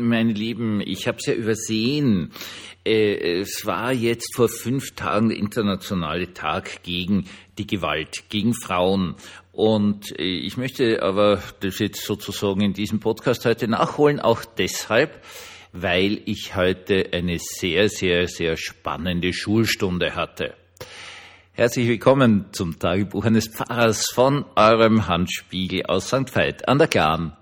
Meine Lieben, ich habe es ja übersehen. Äh, es war jetzt vor fünf Tagen der internationale Tag gegen die Gewalt, gegen Frauen. Und äh, ich möchte aber das jetzt sozusagen in diesem Podcast heute nachholen, auch deshalb, weil ich heute eine sehr, sehr, sehr spannende Schulstunde hatte. Herzlich willkommen zum Tagebuch eines Pfarrers von eurem Handspiegel aus St. Veit an der Glan.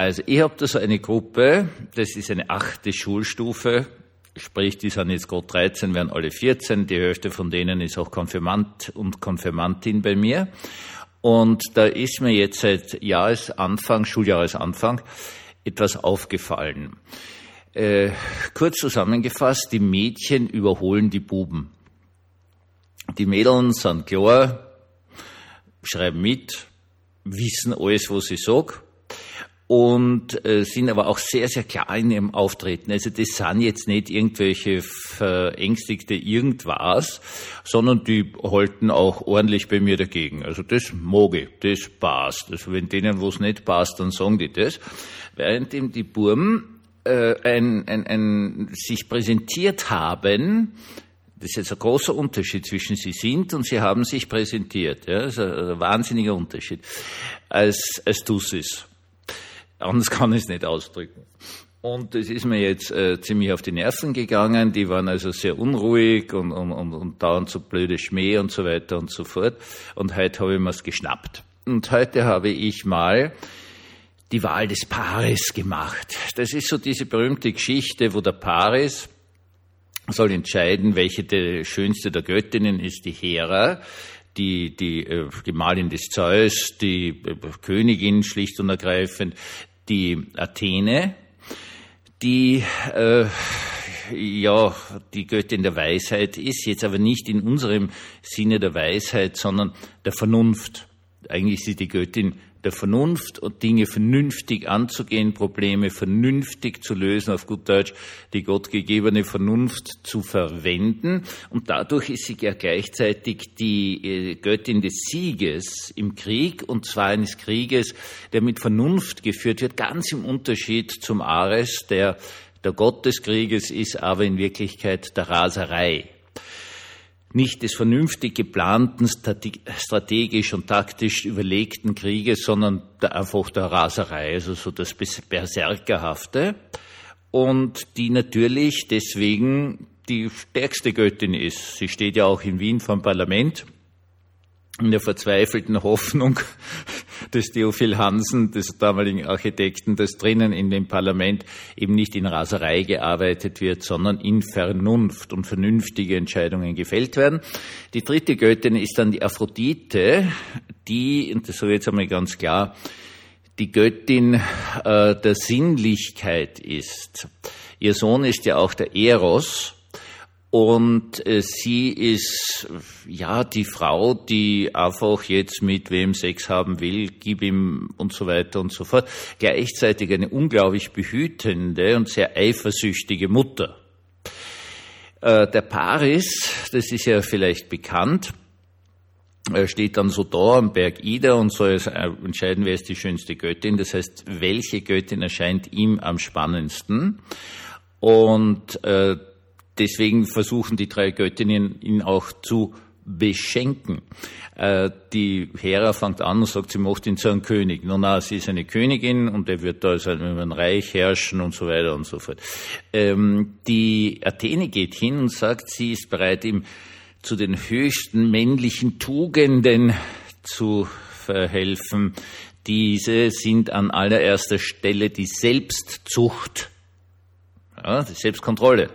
Also ich habe da so eine Gruppe, das ist eine achte Schulstufe, sprich, die sind jetzt gerade 13, werden alle 14, die Hälfte von denen ist auch Konfirmant und Konfirmantin bei mir. Und da ist mir jetzt seit Jahresanfang, Schuljahresanfang, etwas aufgefallen. Äh, kurz zusammengefasst, die Mädchen überholen die Buben. Die Mädeln sind klar, schreiben mit, wissen alles, was ich sag und äh, sind aber auch sehr, sehr klar in ihrem Auftreten. Also das sind jetzt nicht irgendwelche verängstigte irgendwas, sondern die halten auch ordentlich bei mir dagegen. Also das mag ich, das passt. Also wenn denen was nicht passt, dann sagen die das. Währenddem die Burm äh, ein, ein, ein, sich präsentiert haben, das ist jetzt ein großer Unterschied zwischen sie sind und sie haben sich präsentiert. Ja, das ist ein, wahnsinniger Unterschied, als, als du es Anders kann ich es nicht ausdrücken. Und das ist mir jetzt äh, ziemlich auf die Nerven gegangen. Die waren also sehr unruhig und, und, und, und dauernd so blöde Schmäh und so weiter und so fort. Und heute habe ich mir's geschnappt. Und heute habe ich mal die Wahl des Paares gemacht. Das ist so diese berühmte Geschichte, wo der Paris soll entscheiden, welche die schönste der Göttinnen ist, die Hera, die, die äh, Gemahlin des Zeus, die äh, Königin schlicht und ergreifend, die Athene, die äh, ja die Göttin der Weisheit ist, jetzt aber nicht in unserem Sinne der Weisheit, sondern der Vernunft. Eigentlich ist sie die Göttin der Vernunft und Dinge vernünftig anzugehen, Probleme vernünftig zu lösen, auf gut Deutsch die gottgegebene Vernunft zu verwenden. Und dadurch ist sie ja gleichzeitig die äh, Göttin des Sieges im Krieg, und zwar eines Krieges, der mit Vernunft geführt wird, ganz im Unterschied zum Ares, der der Gott des Krieges ist, aber in Wirklichkeit der Raserei nicht des vernünftig geplanten, strategisch und taktisch überlegten Krieges, sondern der, einfach der Raserei, also so das Berserkerhafte. Und die natürlich deswegen die stärkste Göttin ist. Sie steht ja auch in Wien vor dem Parlament in der verzweifelten Hoffnung des Theophil Hansen, des damaligen Architekten, dass drinnen in dem Parlament eben nicht in Raserei gearbeitet wird, sondern in Vernunft und vernünftige Entscheidungen gefällt werden. Die dritte Göttin ist dann die Aphrodite, die, und das ich jetzt einmal ganz klar, die Göttin äh, der Sinnlichkeit ist. Ihr Sohn ist ja auch der Eros, und äh, sie ist ja die Frau, die einfach jetzt mit wem Sex haben will, gib ihm und so weiter und so fort. Gleichzeitig eine unglaublich behütende und sehr eifersüchtige Mutter. Äh, der Paris, das ist ja vielleicht bekannt, er steht dann so da am Berg Ida und soll entscheiden, wer ist die schönste Göttin. Das heißt, welche Göttin erscheint ihm am spannendsten. Und äh, deswegen versuchen die drei Göttinnen ihn auch zu beschenken. Äh, die Hera fängt an und sagt, sie macht ihn zu einem König. Nun, na, sie ist eine Königin und er wird da also über ein Reich herrschen und so weiter und so fort. Ähm, die Athene geht hin und sagt, sie ist bereit, ihm zu den höchsten männlichen Tugenden zu verhelfen. Diese sind an allererster Stelle die Selbstzucht, ja, die Selbstkontrolle.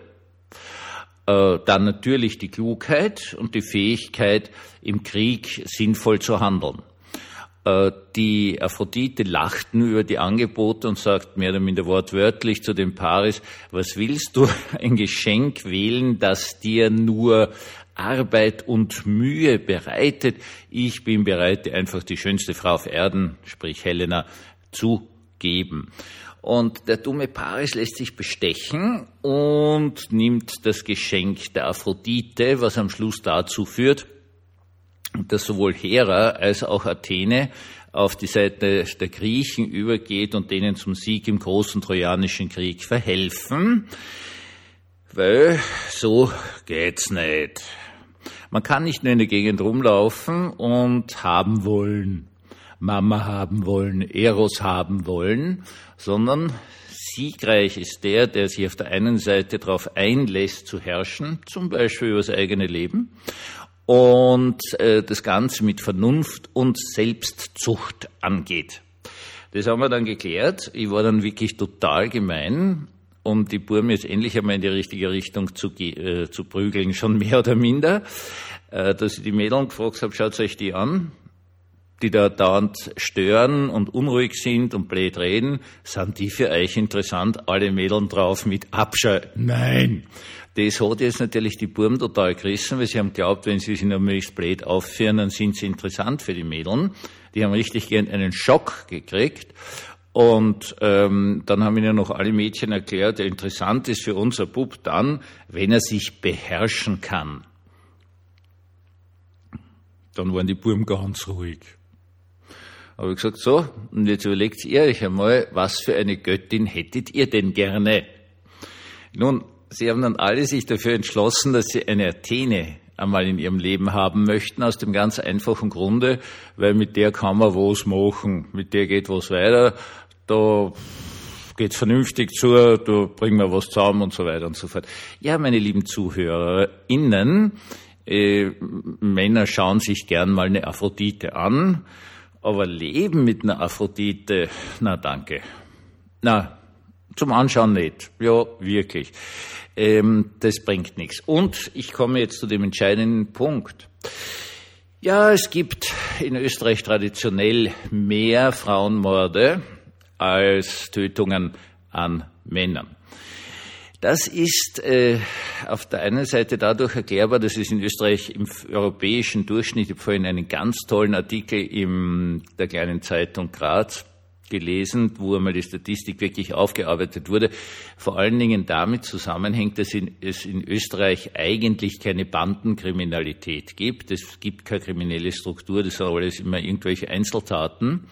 Äh, dann natürlich die Klugheit und die Fähigkeit, im Krieg sinnvoll zu handeln. Äh, die Aphrodite lachten über die Angebote und sagt mehr oder minder wortwörtlich zu dem Paris, was willst du ein Geschenk wählen, das dir nur Arbeit und Mühe bereitet? Ich bin bereit, einfach die schönste Frau auf Erden, sprich Helena, zu geben. Und der dumme Paris lässt sich bestechen und nimmt das Geschenk der Aphrodite, was am Schluss dazu führt, dass sowohl Hera als auch Athene auf die Seite der Griechen übergeht und denen zum Sieg im großen Trojanischen Krieg verhelfen. Weil so geht's nicht. Man kann nicht nur in der Gegend rumlaufen und haben wollen, Mama haben wollen, Eros haben wollen, sondern siegreich ist der, der sich auf der einen Seite darauf einlässt zu herrschen, zum Beispiel über das eigene Leben, und äh, das Ganze mit Vernunft und Selbstzucht angeht. Das haben wir dann geklärt. Ich war dann wirklich total gemein, um die Burm jetzt endlich einmal in die richtige Richtung zu, äh, zu prügeln, schon mehr oder minder, äh, dass ich die Mädeln gefragt habe, schaut euch die an, die da dauernd stören und unruhig sind und blöd reden, sind die für euch interessant, alle Mädeln drauf mit Abscheu? Nein. Das hat jetzt natürlich die Burm total gerissen, weil sie haben glaubt, wenn sie sich noch möglichst blöd aufführen, dann sind sie interessant für die Mädeln. Die haben richtig gern einen Schock gekriegt. Und ähm, dann haben ihnen noch alle Mädchen erklärt, interessant ist für unser Bub dann, wenn er sich beherrschen kann. Dann waren die Burm ganz ruhig. Aber ich gesagt, so, und jetzt überlegt ihr euch einmal, was für eine Göttin hättet ihr denn gerne? Nun, sie haben dann alle sich dafür entschlossen, dass sie eine Athene einmal in ihrem Leben haben möchten, aus dem ganz einfachen Grunde, weil mit der kann man was machen, mit der geht was weiter, da geht's vernünftig zu, da bringen wir was zusammen und so weiter und so fort. Ja, meine lieben ZuhörerInnen, äh, Männer schauen sich gern mal eine Aphrodite an, aber Leben mit einer Aphrodite, na danke. Na, zum Anschauen nicht. Ja, wirklich. Ähm, das bringt nichts. Und ich komme jetzt zu dem entscheidenden Punkt. Ja, es gibt in Österreich traditionell mehr Frauenmorde als Tötungen an Männern. Das ist äh, auf der einen Seite dadurch erklärbar, dass es in Österreich im europäischen Durchschnitt, ich habe vorhin einen ganz tollen Artikel in der kleinen Zeitung Graz gelesen, wo einmal die Statistik wirklich aufgearbeitet wurde, vor allen Dingen damit zusammenhängt, dass es in Österreich eigentlich keine Bandenkriminalität gibt. Es gibt keine kriminelle Struktur, das sind alles immer irgendwelche Einzeltaten.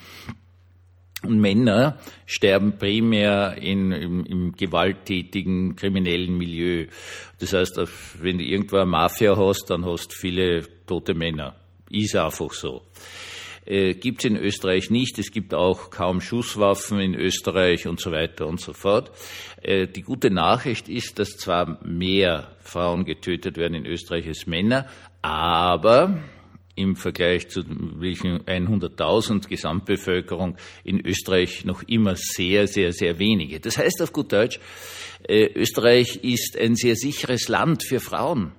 Und Männer sterben primär in, im, im, gewalttätigen kriminellen Milieu. Das heißt, wenn du irgendwo eine Mafia hast, dann hast du viele tote Männer. Ist einfach so. Äh, gibt es in Österreich nicht. Es gibt auch kaum Schusswaffen in Österreich und so weiter und so fort. Äh, die gute Nachricht ist, dass zwar mehr Frauen getötet werden in Österreich als Männer, aber im Vergleich zu 100.000 Gesamtbevölkerung in Österreich noch immer sehr, sehr, sehr wenige. Das heißt auf gut Deutsch, äh, Österreich ist ein sehr sicheres Land für Frauen.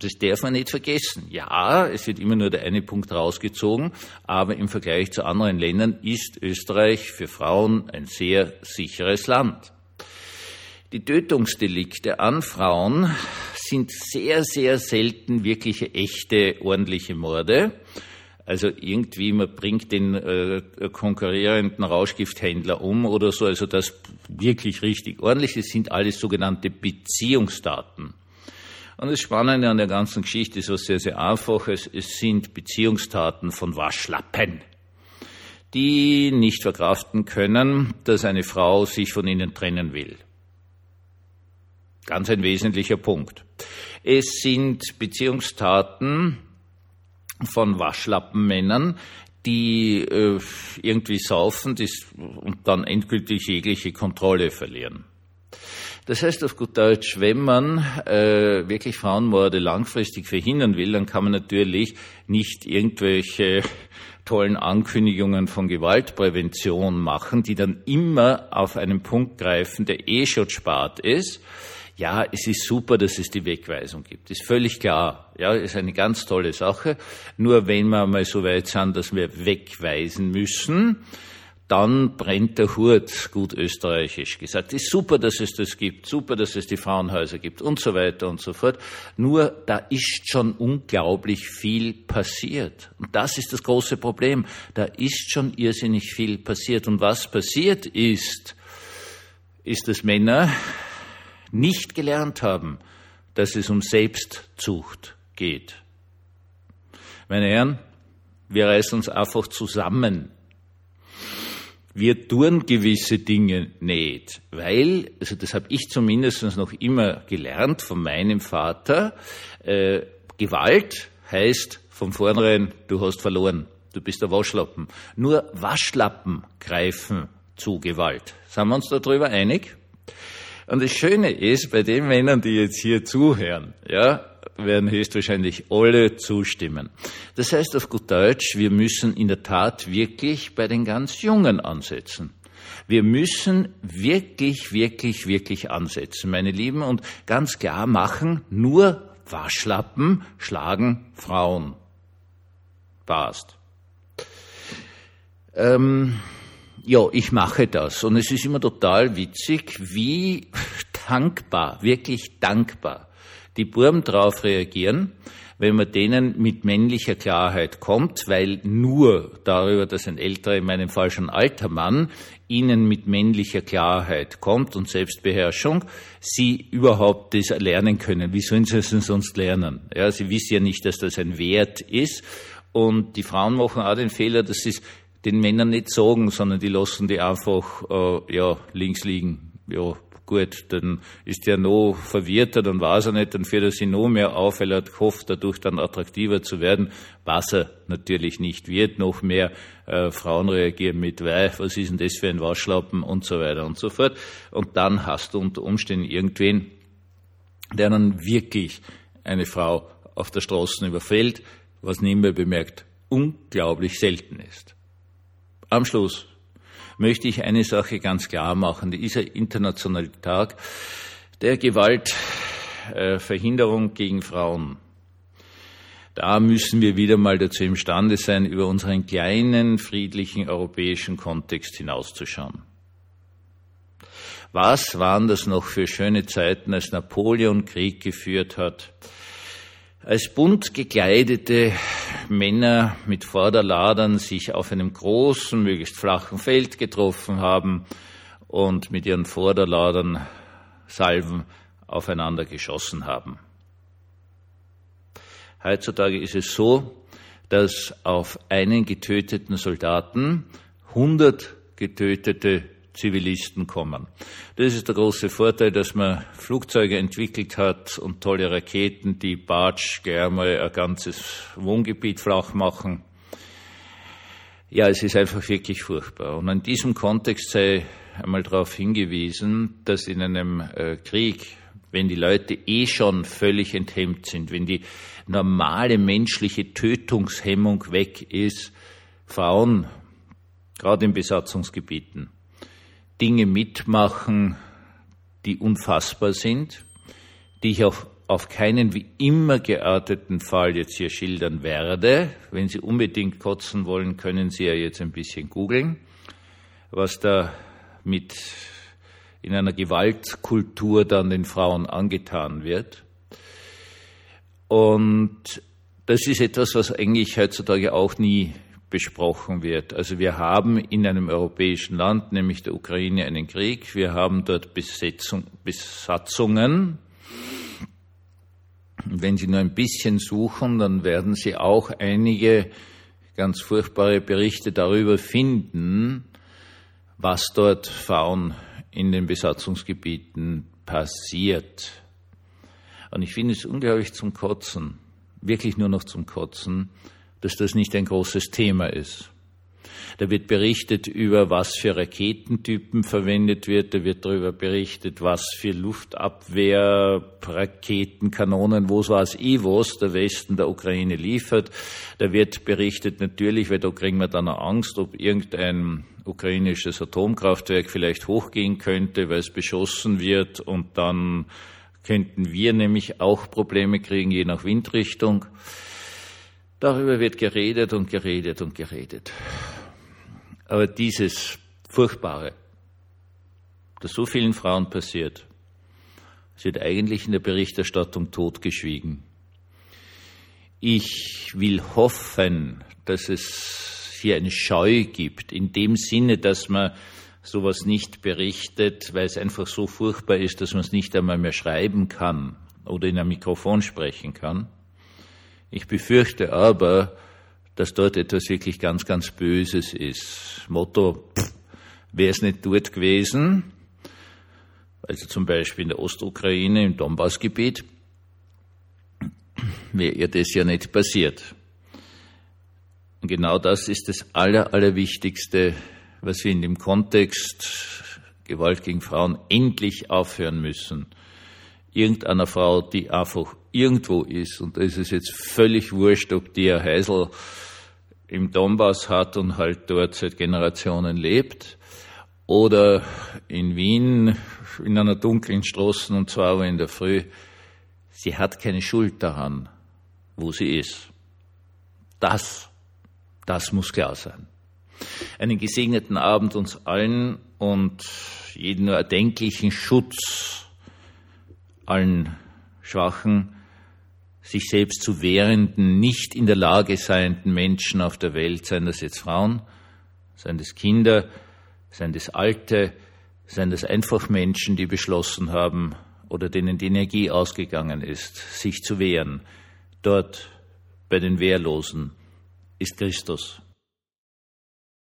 Das darf man nicht vergessen. Ja, es wird immer nur der eine Punkt rausgezogen, aber im Vergleich zu anderen Ländern ist Österreich für Frauen ein sehr sicheres Land. Die Tötungsdelikte an Frauen sind sehr, sehr selten wirkliche, echte, ordentliche Morde. Also irgendwie, man bringt den äh, konkurrierenden Rauschgifthändler um oder so. Also das wirklich richtig ordentlich. Es sind alles sogenannte Beziehungsdaten. Und das Spannende an der ganzen Geschichte ist was sehr, sehr Einfaches. Es sind Beziehungstaten von Waschlappen, die nicht verkraften können, dass eine Frau sich von ihnen trennen will. Ganz ein wesentlicher Punkt. Es sind Beziehungstaten von Waschlappenmännern, die äh, irgendwie saufen und dann endgültig jegliche Kontrolle verlieren. Das heißt auf gut Deutsch, wenn man äh, wirklich Frauenmorde langfristig verhindern will, dann kann man natürlich nicht irgendwelche tollen Ankündigungen von Gewaltprävention machen, die dann immer auf einen Punkt greifen, der eh schon spart ist, ja, es ist super, dass es die Wegweisung gibt. Ist völlig klar. Ja, ist eine ganz tolle Sache. Nur wenn wir mal so weit sind, dass wir wegweisen müssen, dann brennt der Hut, gut österreichisch gesagt. Ist super, dass es das gibt, super, dass es die Frauenhäuser gibt und so weiter und so fort. Nur da ist schon unglaublich viel passiert. Und das ist das große Problem. Da ist schon irrsinnig viel passiert. Und was passiert ist, ist, dass Männer nicht gelernt haben, dass es um Selbstzucht geht. Meine Herren, wir reißen uns einfach zusammen wir tun gewisse Dinge nicht, weil, also das habe ich zumindest noch immer gelernt von meinem Vater, äh, Gewalt heißt von vornherein, du hast verloren, du bist der Waschlappen. Nur Waschlappen greifen zu Gewalt. Sind wir uns darüber einig? Und das Schöne ist, bei den Männern, die jetzt hier zuhören, ja, werden höchstwahrscheinlich alle zustimmen. Das heißt auf gut Deutsch, wir müssen in der Tat wirklich bei den ganz Jungen ansetzen. Wir müssen wirklich, wirklich, wirklich ansetzen, meine Lieben, und ganz klar machen, nur Waschlappen schlagen Frauen. Passt. Ähm, ja, ich mache das. Und es ist immer total witzig, wie dankbar, wirklich dankbar die Burm darauf reagieren, wenn man denen mit männlicher Klarheit kommt, weil nur darüber, dass ein älterer, in meinem Fall schon alter Mann, ihnen mit männlicher Klarheit kommt und Selbstbeherrschung, sie überhaupt das lernen können. Wie sollen sie es denn sonst lernen? Ja, sie wissen ja nicht, dass das ein Wert ist. Und die Frauen machen auch den Fehler, dass sie es den Männern nicht sagen, sondern die lassen die einfach äh, ja, links liegen. Ja, gut, dann ist er noch verwirrter, dann weiß er nicht, dann fährt er sich noch mehr auf, weil er hofft, dadurch dann attraktiver zu werden, was er natürlich nicht wird. Noch mehr äh, Frauen reagieren mit, weil, was ist denn das für ein Waschlappen und so weiter und so fort. Und dann hast du unter Umständen irgendwen, der dann wirklich eine Frau auf der Straße überfällt, was nebenbei bemerkt unglaublich selten ist. Am Schluss möchte ich eine Sache ganz klar machen. Dieser internationale Tag der Gewaltverhinderung gegen Frauen. Da müssen wir wieder mal dazu imstande sein, über unseren kleinen, friedlichen europäischen Kontext hinauszuschauen. Was waren das noch für schöne Zeiten, als Napoleon Krieg geführt hat? Als bunt gekleidete Männer mit Vorderladern sich auf einem großen, möglichst flachen Feld getroffen haben und mit ihren Vorderladern Salven aufeinander geschossen haben. Heutzutage ist es so, dass auf einen getöteten Soldaten 100 getötete Zivilisten kommen. Das ist der große Vorteil, dass man Flugzeuge entwickelt hat und tolle Raketen, die Batsch gleich mal ein ganzes Wohngebiet flach machen. Ja, es ist einfach wirklich furchtbar. Und in diesem Kontext sei einmal darauf hingewiesen, dass in einem äh, Krieg, wenn die Leute eh schon völlig enthemmt sind, wenn die normale menschliche Tötungshemmung weg ist, Frauen, gerade in Besatzungsgebieten, Dinge mitmachen, die unfassbar sind, die ich auch auf keinen wie immer gearteten Fall jetzt hier schildern werde. Wenn Sie unbedingt kotzen wollen, können Sie ja jetzt ein bisschen googeln, was da mit in einer Gewaltkultur dann den Frauen angetan wird. Und das ist etwas, was eigentlich heutzutage auch nie besprochen wird. Also wir haben in einem europäischen Land, nämlich der Ukraine, einen Krieg. Wir haben dort Besetzung, Besatzungen. Wenn Sie nur ein bisschen suchen, dann werden Sie auch einige ganz furchtbare Berichte darüber finden, was dort Frauen in den Besatzungsgebieten passiert. Und ich finde es unglaublich zum Kotzen, wirklich nur noch zum Kotzen, dass das nicht ein großes Thema ist. Da wird berichtet über, was für Raketentypen verwendet wird. Da wird darüber berichtet, was für Luftabwehr, Raketen, Kanonen, wo es war eh was der Westen der Ukraine liefert. Da wird berichtet natürlich, weil da kriegen wir dann Angst, ob irgendein ukrainisches Atomkraftwerk vielleicht hochgehen könnte, weil es beschossen wird und dann könnten wir nämlich auch Probleme kriegen, je nach Windrichtung. Darüber wird geredet und geredet und geredet. Aber dieses Furchtbare, das so vielen Frauen passiert, wird eigentlich in der Berichterstattung totgeschwiegen. Ich will hoffen, dass es hier eine Scheu gibt, in dem Sinne, dass man sowas nicht berichtet, weil es einfach so furchtbar ist, dass man es nicht einmal mehr schreiben kann oder in ein Mikrofon sprechen kann. Ich befürchte aber, dass dort etwas wirklich ganz, ganz Böses ist. Motto, Wäre es nicht dort gewesen, also zum Beispiel in der Ostukraine, im Donbassgebiet, wäre ihr das ja nicht passiert. Und genau das ist das Aller, Allerwichtigste, was wir in dem Kontext Gewalt gegen Frauen endlich aufhören müssen. Irgendeiner Frau, die einfach irgendwo ist, und da ist es jetzt völlig wurscht, ob die ein Heisel im Donbass hat und halt dort seit Generationen lebt, oder in Wien in einer dunklen Straße und zwar in der Früh, sie hat keine Schuld daran, wo sie ist. Das, das muss klar sein. Einen gesegneten Abend uns allen und jeden erdenklichen Schutz allen schwachen, sich selbst zu wehrenden, nicht in der Lage seienden Menschen auf der Welt, seien das jetzt Frauen, seien das Kinder, seien das Alte, seien das einfach Menschen, die beschlossen haben oder denen die Energie ausgegangen ist, sich zu wehren. Dort bei den Wehrlosen ist Christus.